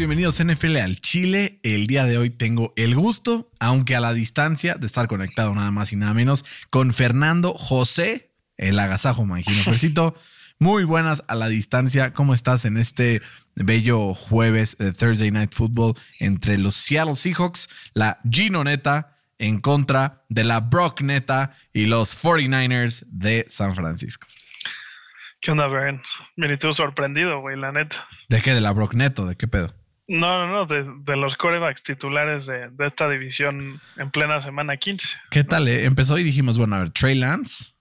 Bienvenidos NFL al Chile. El día de hoy tengo el gusto, aunque a la distancia, de estar conectado nada más y nada menos con Fernando José, el agasajo, imagino. Fercito, muy buenas a la distancia. ¿Cómo estás en este bello jueves de Thursday Night Football entre los Seattle Seahawks, la Gino Neta en contra de la Brock Neta y los 49ers de San Francisco? ¿Qué onda, Beren? Bien, y tú sorprendido, güey, la neta. ¿De qué? ¿De la Brock Neto? ¿De qué pedo? No, no, no, de, de los corebacks titulares de, de esta división en plena semana 15. ¿Qué tal? eh? Empezó y dijimos, bueno, a ver, Trey Lance.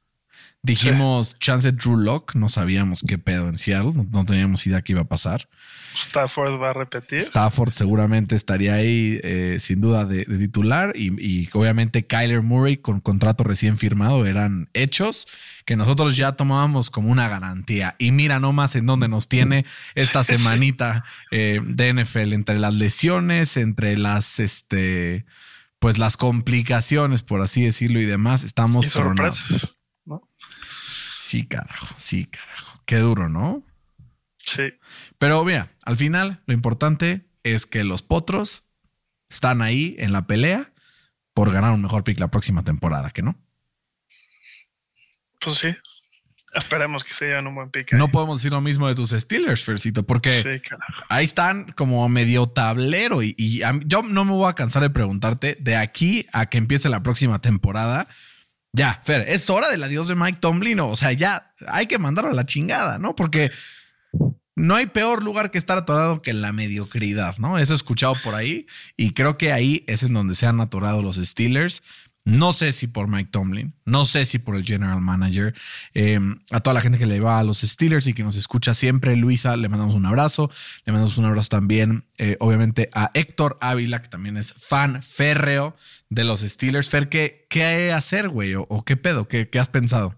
Dijimos chance Drew Lock. No sabíamos qué pedo en Seattle. No, no teníamos idea qué iba a pasar. Stafford va a repetir. Stafford seguramente estaría ahí eh, sin duda de, de titular y, y obviamente Kyler Murray con contrato recién firmado eran hechos que nosotros ya tomábamos como una garantía. Y mira nomás en dónde nos tiene esta semanita eh, de NFL entre las lesiones, entre las este pues las complicaciones, por así decirlo, y demás, estamos y tronados. Sí, carajo, sí, carajo. Qué duro, ¿no? Sí. Pero mira, al final lo importante es que los potros están ahí en la pelea por ganar un mejor pick la próxima temporada, ¿que no? Pues sí. Esperemos que se lleven un buen pick. No podemos decir lo mismo de tus Steelers, Fercito, porque Sí, ahí están como medio tablero y, y a mí- yo no me voy a cansar de preguntarte de aquí a que empiece la próxima temporada. Ya, Fer, es hora del adiós de Mike Tomlin. O sea, ya hay que mandarlo a la chingada, ¿no? Porque no hay peor lugar que estar atorado que la mediocridad, ¿no? Eso he escuchado por ahí y creo que ahí es en donde se han atorado los Steelers. No sé si por Mike Tomlin, no sé si por el general manager. Eh, a toda la gente que le va a los Steelers y que nos escucha siempre, Luisa, le mandamos un abrazo. Le mandamos un abrazo también, eh, obviamente, a Héctor Ávila, que también es fan férreo de los Steelers. Fer, ¿qué, qué hacer, güey? ¿O, qué pedo? ¿Qué, qué has pensado?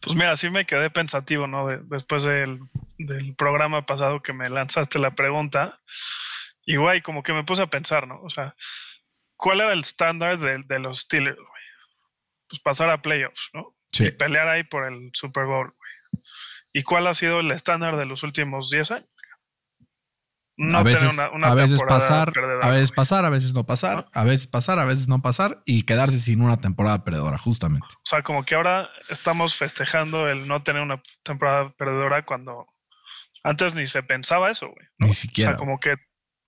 Pues mira, sí me quedé pensativo, ¿no? De- después del, del programa pasado que me lanzaste la pregunta. Y güey, como que me puse a pensar, ¿no? O sea, ¿cuál era el estándar de, de los Steelers, güey? Pues pasar a playoffs, ¿no? Sí. pelear ahí por el Super Bowl, güey. ¿Y cuál ha sido el estándar de los últimos 10 años? No a tener veces, una- una a veces pasar, perdedora, a veces güey. pasar, a veces no pasar, a veces pasar, a veces no pasar y quedarse sin una temporada perdedora, justamente. O sea, como que ahora estamos festejando el no tener una temporada perdedora cuando antes ni se pensaba eso, güey. ¿no? Ni O siquiera. sea, como que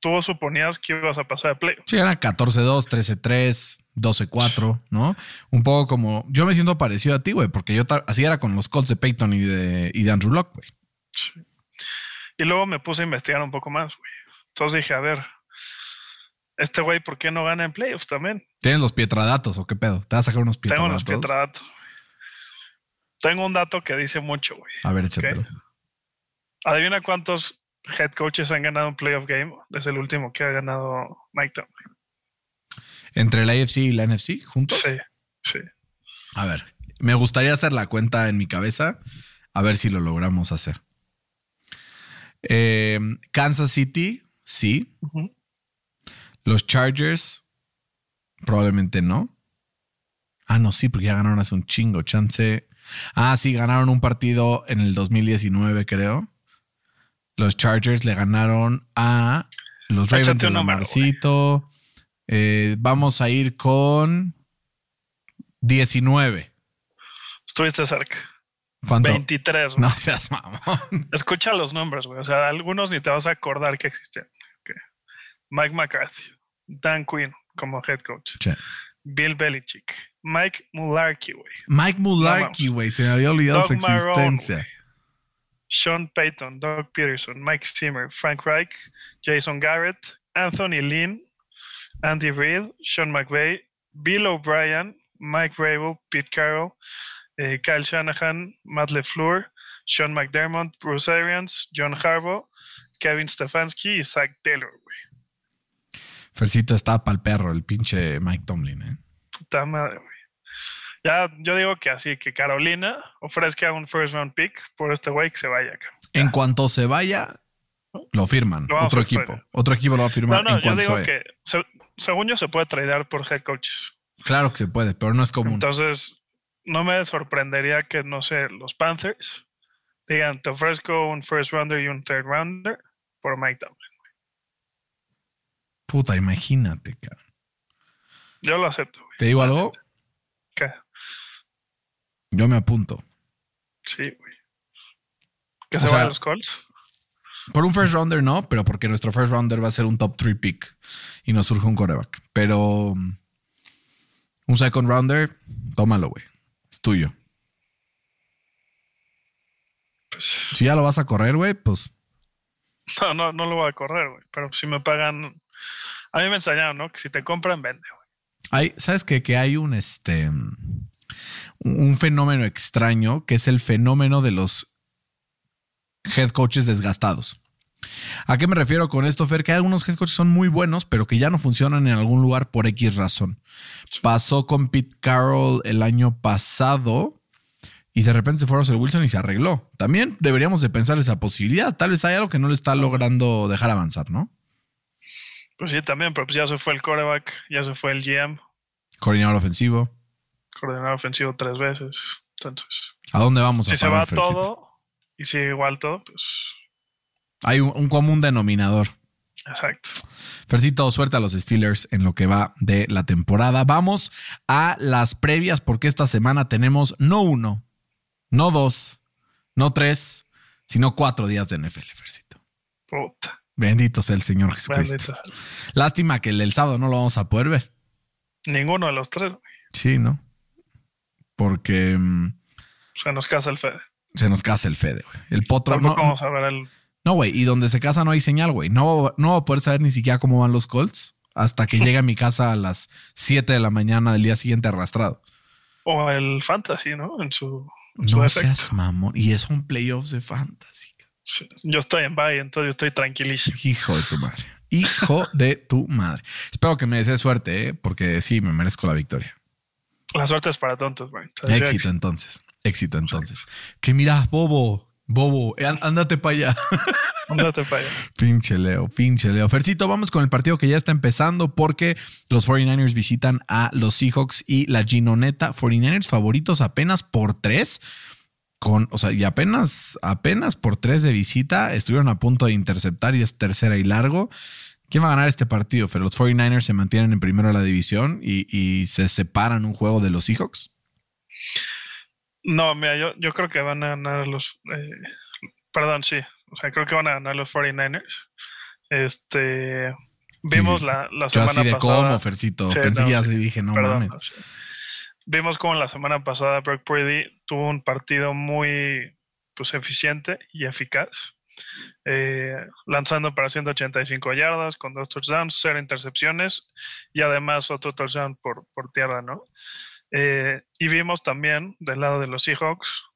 tú suponías que ibas a pasar a playoffs. Sí, era 14-2, 13-3, 12-4, ¿no? Un poco como. Yo me siento parecido a ti, güey, porque yo así era con los Colts de Peyton y de, y de Andrew Locke, güey. Y luego me puse a investigar un poco más, güey. Entonces dije, a ver, este güey, ¿por qué no gana en playoffs también? ¿Tienes los pietradatos o qué pedo? ¿Te vas a sacar unos Tengo unos pietradatos? pietradatos. Tengo un dato que dice mucho, güey. A ver, échatelo. Adivina cuántos head coaches han ganado un playoff game desde el último que ha ganado Mike Tomlin. Entre la AFC y la NFC juntos. Sí, sí. A ver, me gustaría hacer la cuenta en mi cabeza, a ver si lo logramos hacer. Eh, Kansas City, sí. Los Chargers, probablemente no. Ah, no, sí, porque ya ganaron hace un chingo. Chance. Ah, sí, ganaron un partido en el 2019, creo. Los Chargers le ganaron a los Ravens de Lamarcito. Eh, vamos a ir con 19. Estuviste cerca. ¿Cuánto? 23, güey. No seas mamón. Escucha los nombres, güey. O sea, algunos ni te vas a acordar que existen. Mike McCarthy, Dan Quinn como head coach. Bill Belichick, Mike Mularkey, güey. Mike Mularkey, güey. Se me había olvidado Doug su existencia. Sean Payton, Doug Peterson, Mike Zimmer, Frank Reich, Jason Garrett, Anthony Lynn, Andy Reid, Sean McVay, Bill O'Brien, Mike Rabel, Pete Carroll, eh, Kyle Shanahan, Matt LeFleur, Sean McDermott, Bruce Arians, John Harbaugh, Kevin Stefanski y Zach Taylor, güey. Fercito está pa'l perro, el pinche Mike Tomlin, ¿eh? Puta madre, güey. Ya, yo digo que así, que Carolina ofrezca un first round pick por este güey que se vaya acá. En cuanto se vaya, lo firman. Lo Otro equipo. Otro equipo lo va a firmar No, no, en yo digo que se- según yo se puede tradear por head coaches. Claro que se puede, pero no es común. Entonces, no me sorprendería que, no sé, los Panthers digan, te ofrezco un first rounder y un third rounder por Mike Tomlin. Puta, imagínate, cabrón. Yo lo acepto, güey. Te digo algo, ¿Qué? Yo me apunto. Sí, güey. Que se sea, vayan los Colts. Por un first rounder no, pero porque nuestro first rounder va a ser un top 3 pick y nos surge un coreback. Pero um, un second rounder, tómalo, güey. Es tuyo. Pues, Si ya lo vas a correr, güey, pues no, no, no lo voy a correr, güey. Pero si me pagan. A mí me enseñaron, ¿no? Que si te compran, vende, güey. hay, ¿sabes qué? Que hay un este un fenómeno extraño que es el fenómeno de los head coaches desgastados. ¿A qué me refiero con esto, Fer? Que hay algunos head coaches que son muy buenos, pero que ya no funcionan en algún lugar por X razón. Pasó con Pete Carroll el año pasado y de repente se fue a Russell Wilson y se arregló. También deberíamos de pensar esa posibilidad. Tal vez hay algo que no le está logrando dejar avanzar, ¿no? Pues sí, también, pero pues ya se fue el coreback, ya se fue el GM, Coordinador ofensivo. Coordinador ofensivo tres veces. Entonces, ¿A dónde vamos a si se va todo y sigue igual todo, pues Hay un, un común denominador. exacto. Fercito, suerte a los Steelers en lo que va de la temporada. Vamos a las previas porque esta semana tenemos no uno, no dos, no tres, sino cuatro días de NFL, Fercito. Puta. Bendito sea el Señor Jesucristo. bendito. Lástima que el, el sábado no lo vamos a poder ver. Ninguno de los tres, güey. Sí, ¿no? Porque mm, Se nos casa el Fede. se nos casa el Fede, güey. El potro no, Tampoco vamos a ver el. no, güey. Y donde se casa no hay señal, güey. No, no va a poder saber ni siquiera cómo van los Colts hasta que llegue a mi casa a las 7 de la mañana del día siguiente arrastrado. O el Fantasy, ¿no? En su, en su No defecto. seas mamón. Y es un playoffs de fantasy. Sí. Yo estoy en bye, entonces yo estoy tranquilísimo. Hijo de tu madre. Hijo de tu madre. Espero que me desees suerte, ¿eh? porque sí, me merezco la victoria. La suerte es para tontos, güey. Éxito entonces. Éxito entonces. Que miras, bobo, bobo, án- ándate para allá. Ándate para allá. Pinche Leo, pinche Leo. Fercito, vamos con el partido que ya está empezando porque los 49ers visitan a los Seahawks y la Ginoneta. 49ers favoritos apenas por tres. Con, o sea, y apenas, apenas por tres de visita estuvieron a punto de interceptar y es tercera y largo. ¿Quién va a ganar este partido? Pero los 49ers se mantienen en primero de la división y, y se separan un juego de los Seahawks. No, mira, yo, yo creo que van a ganar los. eh, perdón, sí. O sea, creo que van a ganar los 49ers. Este. Vimos Sí. la, la Yo semana así de pasada. cómo, Fercito. Sí, Pensé no, ya sí. dije, no Perdón, mames. Vimos como la semana pasada Brock Purdy tuvo un partido muy pues, eficiente y eficaz, eh, lanzando para 185 yardas con dos touchdowns, cero intercepciones y además otro touchdown por, por tierra, ¿no? Eh, y vimos también del lado de los Seahawks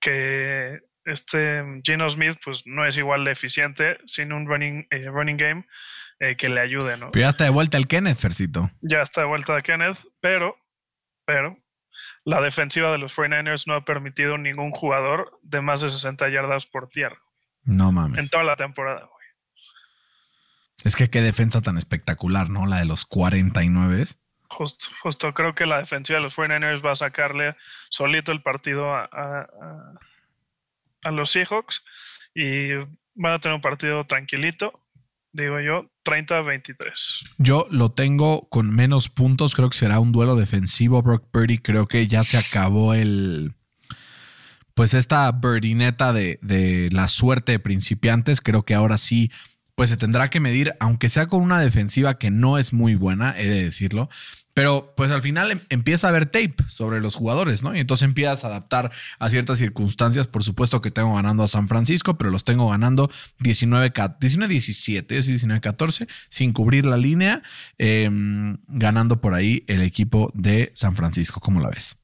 que este Gino Smith pues no es igual de eficiente sin un running, eh, running game eh, que le ayude, ¿no? Pero ya está de vuelta el Kenneth, Fercito. ya está de vuelta de Kenneth, pero, pero la defensiva de los 49ers no ha permitido ningún jugador de más de 60 yardas por tierra No mames. en toda la temporada. güey. Es que qué defensa tan espectacular, ¿no? La de los 49. Justo, justo creo que la defensiva de los 49ers va a sacarle solito el partido a, a- a- a los Seahawks y van a tener un partido tranquilito, digo yo, 30-23. Yo lo tengo con menos puntos. Creo que será un duelo defensivo. Brock Purdy, creo que ya se acabó el. Pues esta birdineta de, de la suerte de principiantes. Creo que ahora sí, pues se tendrá que medir, aunque sea con una defensiva que no es muy buena, he de decirlo. Pero pues al final em- empieza a haber tape sobre los jugadores, ¿no? Y entonces empiezas a adaptar a ciertas circunstancias. Por supuesto que tengo ganando a San Francisco, pero los tengo ganando 19, 19-17, es 19-14, sin cubrir la línea, eh, ganando por ahí el equipo de San Francisco. ¿Cómo la ves?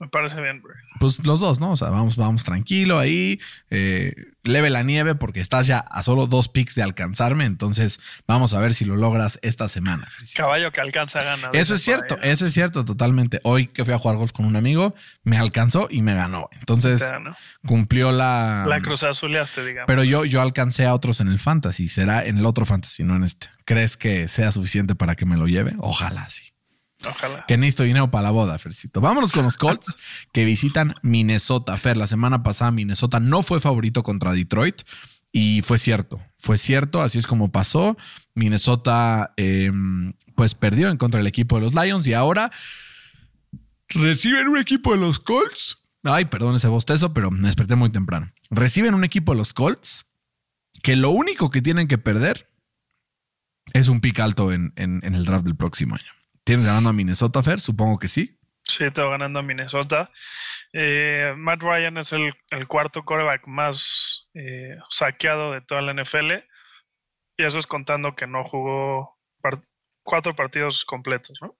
Me parece bien, bro. Pues los dos, ¿no? O sea, vamos, vamos tranquilo ahí, eh, leve la nieve porque estás ya a solo dos picks de alcanzarme, entonces vamos a ver si lo logras esta semana. Caballo que alcanza gana. Eso es cierto, eso es cierto totalmente. Hoy que fui a jugar golf con un amigo, me alcanzó y me ganó. Entonces cumplió la... La cruz azuleaste, digamos. Pero yo, yo alcancé a otros en el fantasy. Será en el otro fantasy, no en este. ¿Crees que sea suficiente para que me lo lleve? Ojalá sí. Ojalá. Que necesito dinero para la boda, Fercito. Vámonos con los Colts que visitan Minnesota. Fer, la semana pasada Minnesota no fue favorito contra Detroit y fue cierto. Fue cierto, así es como pasó. Minnesota eh, pues perdió en contra del equipo de los Lions y ahora reciben un equipo de los Colts. Ay, perdón ese bostezo, pero me desperté muy temprano. Reciben un equipo de los Colts que lo único que tienen que perder es un pick alto en, en- en el draft del próximo año. ¿Tienes ganando a Minnesota, Fer? Supongo que sí. Sí, tengo ganando a Minnesota. Eh, Matt Ryan es el, cuarto quarterback más eh, saqueado de toda la NFL. Y eso es contando que no jugó cuatro partidos completos, ¿no?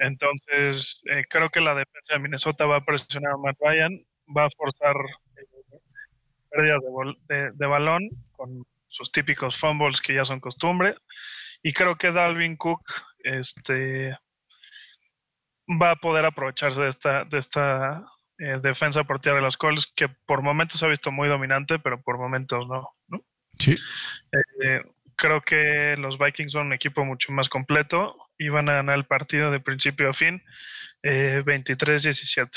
Entonces, eh, creo que la defensa de Minnesota va a presionar a Matt Ryan, va a forzar pérdidas de, de- de balón con sus típicos fumbles que ya son costumbre. Y creo que Dalvin Cook este, va a poder aprovecharse de esta, de esta eh, defensa por tierra de los Colts, que por momentos se ha visto muy dominante, pero por momentos no. ¿no? Sí. Eh, creo que los Vikings son un equipo mucho más completo y van a ganar el partido de principio a fin eh, 23-17.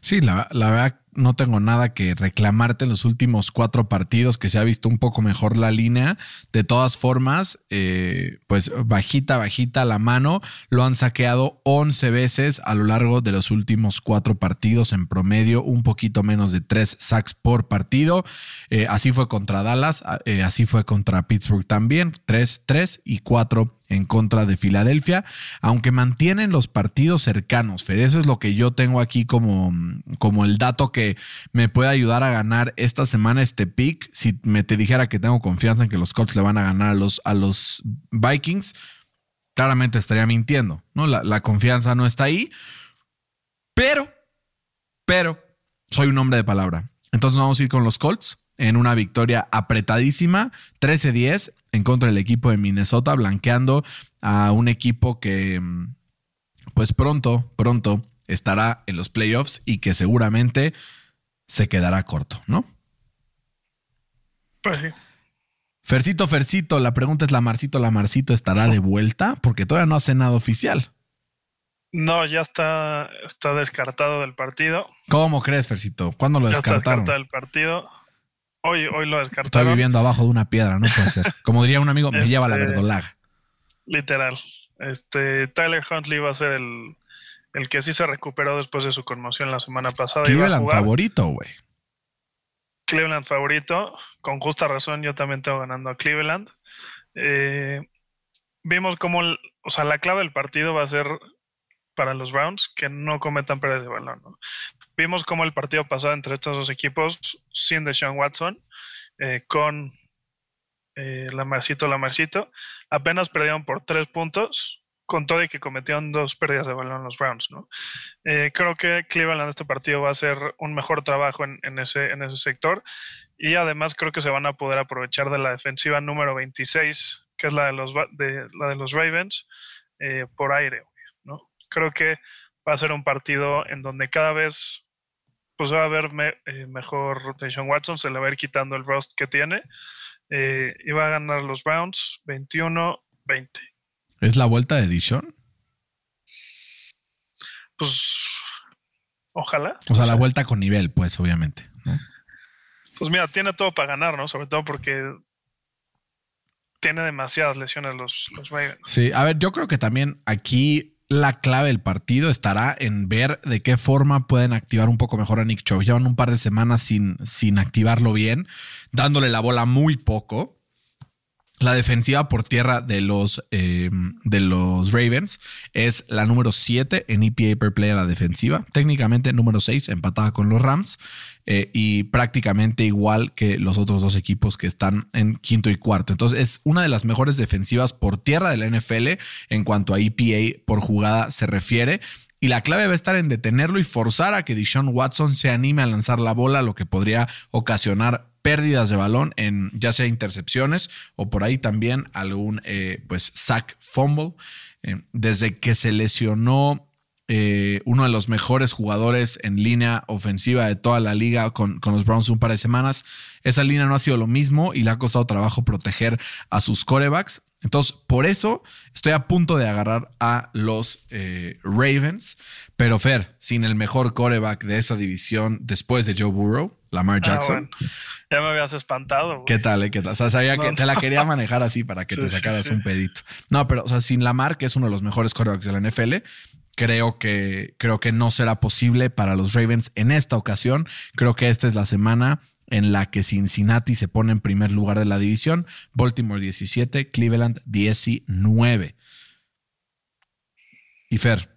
Sí, la, la verdad no tengo nada que reclamarte en los últimos cuatro partidos que se ha visto un poco mejor la línea. De todas formas, eh, pues bajita, bajita la mano. Lo han saqueado 11 veces a lo largo de los últimos cuatro partidos en promedio, un poquito menos de tres sacks por partido. Eh, así fue contra Dallas, eh, así fue contra Pittsburgh también, 3, 3 y 4 en contra de Filadelfia, aunque mantienen los partidos cercanos, Eso es lo que yo tengo aquí como, como el dato que me puede ayudar a ganar esta semana este pick. Si me te dijera que tengo confianza en que los Colts le van a ganar a los, a los Vikings, claramente estaría mintiendo, ¿no? La, la confianza no está ahí, pero, pero, soy un hombre de palabra. Entonces vamos a ir con los Colts en una victoria apretadísima, 13-10 en contra del equipo de Minnesota, blanqueando a un equipo que pues pronto, pronto estará en los playoffs y que seguramente se quedará corto, ¿no? Pues sí. Fercito, Fercito, la pregunta es, ¿la Marcito, la Marcito estará de vuelta? Porque todavía no hace nada oficial. No, ya está, está descartado del partido. ¿Cómo crees, Fercito? ¿Cuándo lo Ya está descartaron? descartado del partido. Hoy, hoy lo Estoy descartaron. viviendo abajo de una piedra, no puede ser. Como diría un amigo, me lleva la Este, verdolaga. Literal. Este, Tyler Huntley va a ser el, el que sí se recuperó después de su conmoción la semana pasada. Cleveland favorito, güey. Cleveland favorito. Con justa razón, yo también tengo ganando a Cleveland. Eh, vimos cómo, o sea, la clave del partido va a ser para los Browns que no cometan pérdidas de balón. ¿no? Vimos cómo el partido pasado entre estos dos equipos, sin Deshaun Watson, eh, con eh, Lamarcito, Lamarcito, apenas perdieron por tres puntos, con todo y que cometieron dos pérdidas de balón los Browns. ¿no? Eh, creo que Cleveland en este partido va a hacer un mejor trabajo en, ese, en ese sector y además creo que se van a poder aprovechar de la defensiva número 26, que es la de los, la de los Ravens, eh, por aire. ¿no? Creo que va a ser un partido en donde cada vez pues va a haber eh, mejor rotation Watson, se le va a ir quitando el rust que tiene eh, va a ganar los Browns 21-20. ¿Es la vuelta de Dishon? Pues ojalá. O sea, la vuelta con nivel, pues, obviamente. ¿no? Pues mira, tiene todo para ganar, ¿no? Sobre todo porque tiene demasiadas lesiones los, los Ravens. Sí, a ver, yo creo que también aquí la clave del partido estará en ver de qué forma pueden activar un poco mejor a Nick Chubb. Llevan un par de semanas sin, sin activarlo bien, dándole la bola muy poco. La defensiva por tierra de los, eh, de los Ravens es la número 7 en EPA per play a la defensiva. Técnicamente número 6, empatada con los Rams. eh, y prácticamente igual que los otros dos equipos que están en quinto y cuarto. Entonces es una de las mejores defensivas por tierra de la NFL en cuanto a EPA por jugada se refiere. Y la clave va a estar en detenerlo y forzar a que Deshaun Watson se anime a lanzar la bola, lo que podría ocasionar pérdidas de balón en ya sea intercepciones o por ahí también algún eh, pues sack fumble. Eh, desde que se lesionó eh, uno de los mejores jugadores en línea ofensiva de toda la liga con, con, los Browns un par de semanas. Esa línea no ha sido lo mismo y le ha costado trabajo proteger a sus corebacks. Entonces, por eso estoy a punto de agarrar a los eh, Ravens. Pero Fer, sin el mejor coreback de esa división después de Joe Burrow, Lamar Jackson. Ah, bueno. Ya me habías espantado. Güey. ¿Qué tal? Eh? ¿Qué tal? O sea, sabía no, que te la quería manejar así para que sí, te sacaras sí, un pedito. No, pero o sea, sin Lamar, que es uno de los mejores corebacks de la NFL, creo que, creo que no será posible para los Ravens en esta ocasión. Creo que esta es la semana en la que Cincinnati se pone en primer lugar de la división, Baltimore 17, Cleveland 19. Y Fer,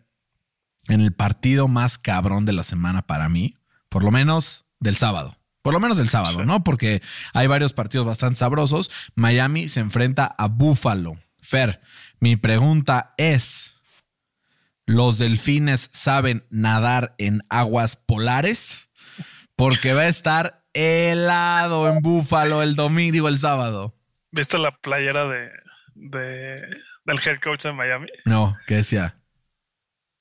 en el partido más cabrón de la semana para mí, por lo menos del sábado. Por lo menos del sábado, sí. ¿no? Porque hay varios partidos bastante sabrosos. Miami se enfrenta a Buffalo. Fer, mi pregunta es, ¿los delfines saben nadar en aguas polares? Porque va a estar helado en Búfalo el domingo, el sábado. ¿Viste la playera de, de, del head coach de Miami? No, ¿qué decía?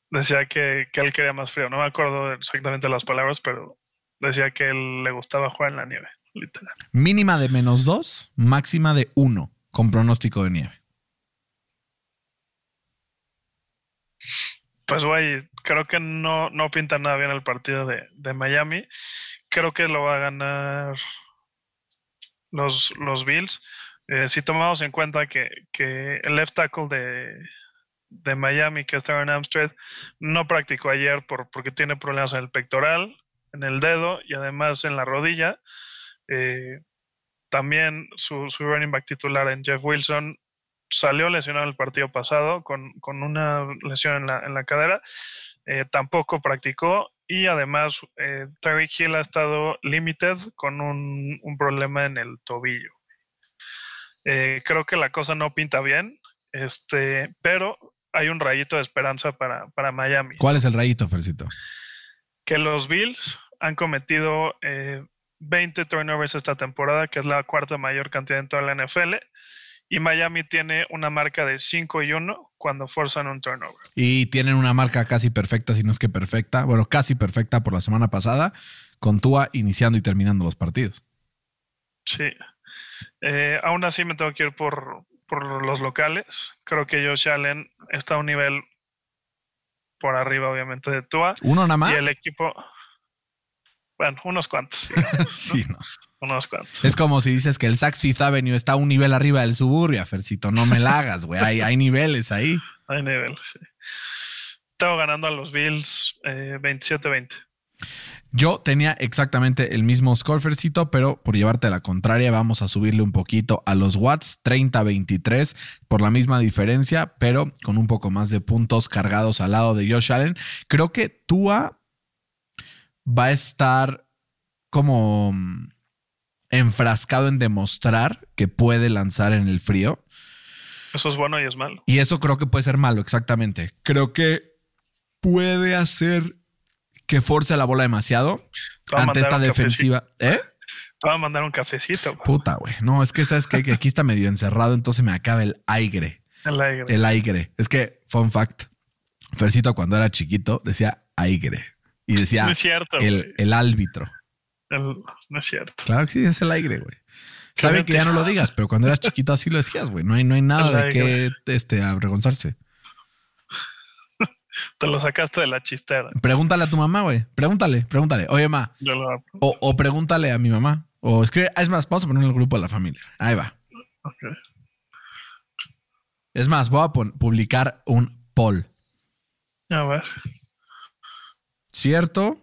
Decía que, que, él quería más frío. No me acuerdo exactamente las palabras, pero decía que él le gustaba jugar en la nieve, literal. Mínima de menos dos, máxima de uno, con pronóstico de nieve. Pues, güey, creo que no, no pinta nada bien el partido de, de Miami creo que lo va a ganar los, los Bills. Eh, si tomamos en cuenta que, que el left tackle de, de, Miami, que es Aaron Amstrad, no practicó ayer por, porque tiene problemas en el pectoral, en el dedo y además en la rodilla. Eh, también su, su, running back titular en Jeff Wilson salió lesionado el partido pasado con, con una lesión en la, en la cadera. Eh, tampoco practicó y además, eh, Terry Hill ha estado limited con un, un problema en el tobillo. Eh, creo que la cosa no pinta bien, este, pero hay un rayito de esperanza para, para Miami. ¿Cuál es el rayito, Fercito? Que los Bills han cometido eh, 20 turnovers esta temporada, que es la cuarta mayor cantidad en toda la NFL. Y Miami tiene una marca de 5 y 1 cuando forzan un turnover. Y tienen una marca casi perfecta, si no es que perfecta, bueno, casi perfecta por la semana pasada, con Tua iniciando y terminando los partidos. Sí. Eh, aún así me tengo que ir por, por los locales. Creo que Josh Allen está a un nivel por arriba, obviamente, de Tua. ¿Uno nada más? Y el equipo. Bueno, unos cuantos. sí, no. Unos cuantos. Es como si dices que el Saks Fifth Avenue está un nivel arriba del suburbia, Fercito. No me la hagas, güey. Hay, hay, niveles ahí. Hay niveles, sí. Tengo ganando a los Bills eh, 27-20. Yo tenía exactamente el mismo score, Fercito, pero por llevarte a la contraria, vamos a subirle un poquito a los Watts, 30-23, por la misma diferencia, pero con un poco más de puntos cargados al lado de Josh Allen. Creo que Tua va a estar como enfrascado en demostrar que puede lanzar en el frío. Eso es bueno y es malo. Y eso creo que puede ser malo, exactamente. Creo que puede hacer que force la bola demasiado ante esta defensiva. ¿Eh? Te voy a mandar un cafecito. Bro. Puta, güey. No, es que sabes que aquí está medio encerrado, entonces me acaba el aire. El aire. El aire. Es que, fun fact, Fercito cuando era chiquito decía aire. Y decía no es cierto, el, el árbitro. El, no es cierto. Claro que sí, es el aire, güey. Está bien que ya no lo digas, pero cuando eras chiquito así lo decías, güey. No hay, no hay nada de qué este, avergonzarse. Te lo sacaste de la chistera. Pregúntale a tu mamá, güey. Pregúntale, pregúntale. Oye, mamá. O, o, pregúntale a mi mamá. O escribe. Es más, vamos a poner en el grupo de la familia. Ahí va. Okay. Es más, voy a publicar un poll. A ver. ¿Cierto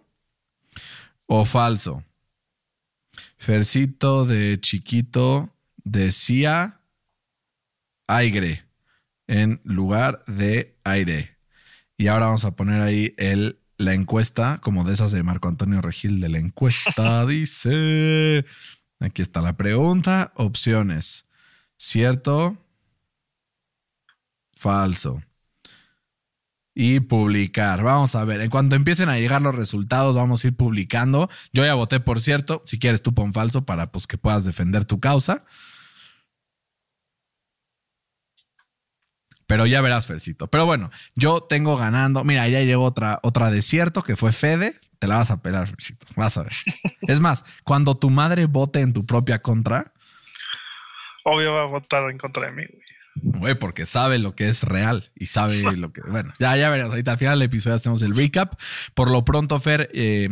o falso? Fercito de chiquito decía aire en lugar de aire. Y ahora vamos a poner ahí el, la encuesta, como de esas de Marco Antonio Regil de la encuesta. dice, aquí está la pregunta, opciones. ¿Cierto? Falso. Y publicar. Vamos a ver, en cuanto empiecen a llegar los resultados, vamos a ir publicando. Yo ya voté, por cierto. Si quieres, tú pon falso para pues, que puedas defender tu causa. Pero ya verás, Fercito. Pero bueno, yo tengo ganando. Mira, ya llegó otra, otra desierto que fue Fede. Te la vas a pelar, Fercito. Vas a ver. es más, cuando tu madre vote en tu propia contra. Obvio va a votar en contra de mí, güey. Güey, porque sabe lo que es real y sabe lo que. Bueno, ya, ya veremos. Ahorita al final del episodio hacemos el recap. Por lo pronto, Fer, eh,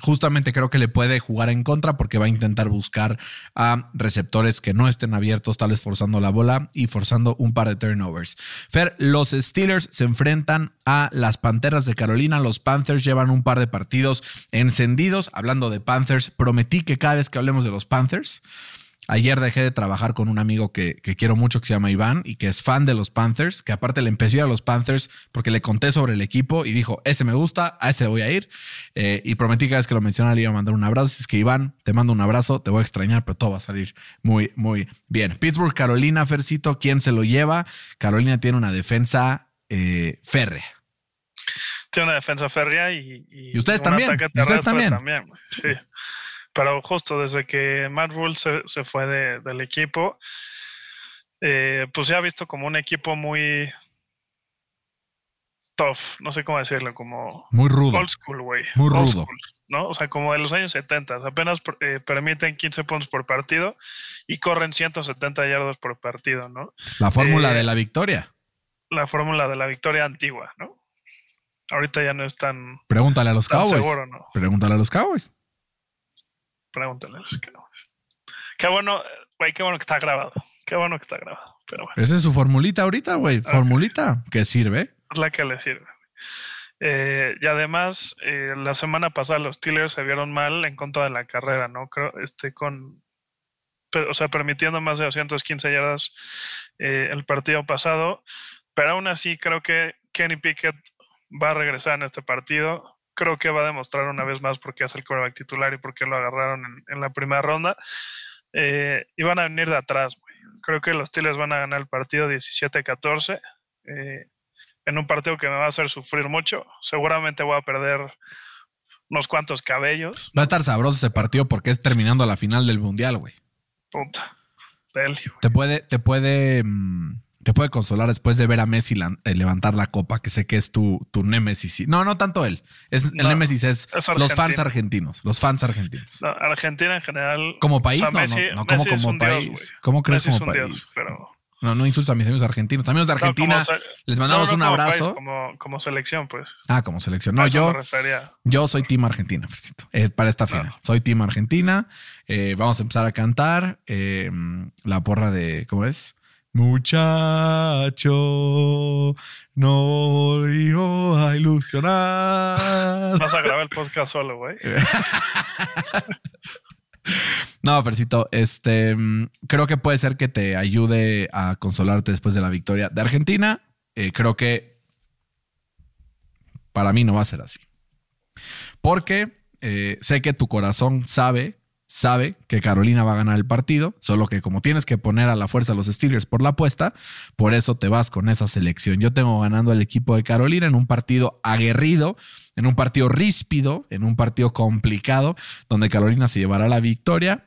justamente creo que le puede jugar en contra porque va a intentar buscar a receptores que no estén abiertos, tal vez forzando la bola y forzando un par de turnovers. Fer, los Steelers se enfrentan a las Panteras de Carolina. Los Panthers llevan un par de partidos encendidos. Hablando de Panthers, prometí que cada vez que hablemos de los Panthers Ayer dejé de trabajar con un amigo que, quiero mucho que se llama Iván y que es fan de los Panthers, que aparte le empezó a, ir a los Panthers porque le conté sobre el equipo y dijo, ese me gusta, a ese voy a ir. Eh, y prometí que cada vez que lo mencionara le iba a mandar un abrazo. Así es que Iván, te mando un abrazo, te voy a extrañar, pero todo va a salir muy, muy bien. Pittsburgh, Carolina, Fercito, ¿quién se lo lleva? Carolina tiene una defensa eh, férrea. Tiene una defensa férrea y... Y, ustedes también. ustedes también. también sí pero justo desde que Matt Rule se, fue del equipo, eh, pues se ha visto como un equipo muy tough, no sé cómo decirlo, como muy rudo. Old school, güey. Muy rudo. ¿no? O sea, como de los años 70, apenas eh, permiten 15 puntos por partido y corren 170 yardas por partido, ¿no? La fórmula Eh, de la victoria. La fórmula de la victoria antigua, ¿no? Ahorita ya no es tan, Pregúntale a los tan Cowboys. seguro, ¿no? Pregúntale a los Cowboys. Pregúntale a los Cowboys. Qué bueno, güey, qué bueno que está grabado. Qué bueno que está grabado. Pero bueno, Esa es su formulita ahorita, güey. Formulita que sirve. es la que le sirve. Eh, y además, eh, la semana pasada los Steelers se vieron mal en contra de la carrera, ¿no? Creo, este, con, pero, o sea, permitiendo más de 215 yardas eh, el partido pasado. Pero aún así, creo que Kenny Pickett va a regresar en este partido. Creo que va a demostrar una vez más por qué es el quarterback titular y por qué lo agarraron en, en la primera ronda. Eh, y van a venir de atrás, güey. Creo que los Steelers van a ganar el partido 17-14. eh, en un partido que me va a hacer sufrir mucho. Seguramente voy a perder unos cuantos cabellos. Va a estar sabroso ese partido porque es terminando la final del mundial, güey. Puta. Deli, güey. Te puede, te puede, mm, te puede consolar después de ver a Messi eh, levantar la copa, que sé que es tu, tu némesis. No, no tanto él. Es, el No, némesis es, es los fans argentino. argentinos. Los fans argentinos. No, Argentina en general. Como país, o sea, no, Messi- no, no, como como dios, país. ¿Cómo crees Messi como país? dios, pero. No, no insulta a mis amigos argentinos. Amigos de no, Argentina, se- les mandamos no, no un como país, abrazo. como, como selección, pues. Ah, como selección. No, yo. Yo soy Team Argentina, Fercito, eh, para esta final. Soy Team Argentina. Eh, vamos a empezar a cantar eh, la porra de, ¿cómo es? Muchacho, no volvió a ilusionar. Vas a grabar el podcast solo, güey. No, Fercito, este, creo que puede ser que te ayude a consolarte después de la victoria de Argentina. Eh, creo que para mí no va a ser así. Porque eh, sé que tu corazón sabe, sabe que Carolina va a ganar el partido, solo que como tienes que poner a la fuerza a los Steelers por la apuesta, por eso te vas con esa selección. Yo tengo ganando al equipo de Carolina en un partido aguerrido, en un partido ríspido, en un partido complicado, donde Carolina se llevará la victoria.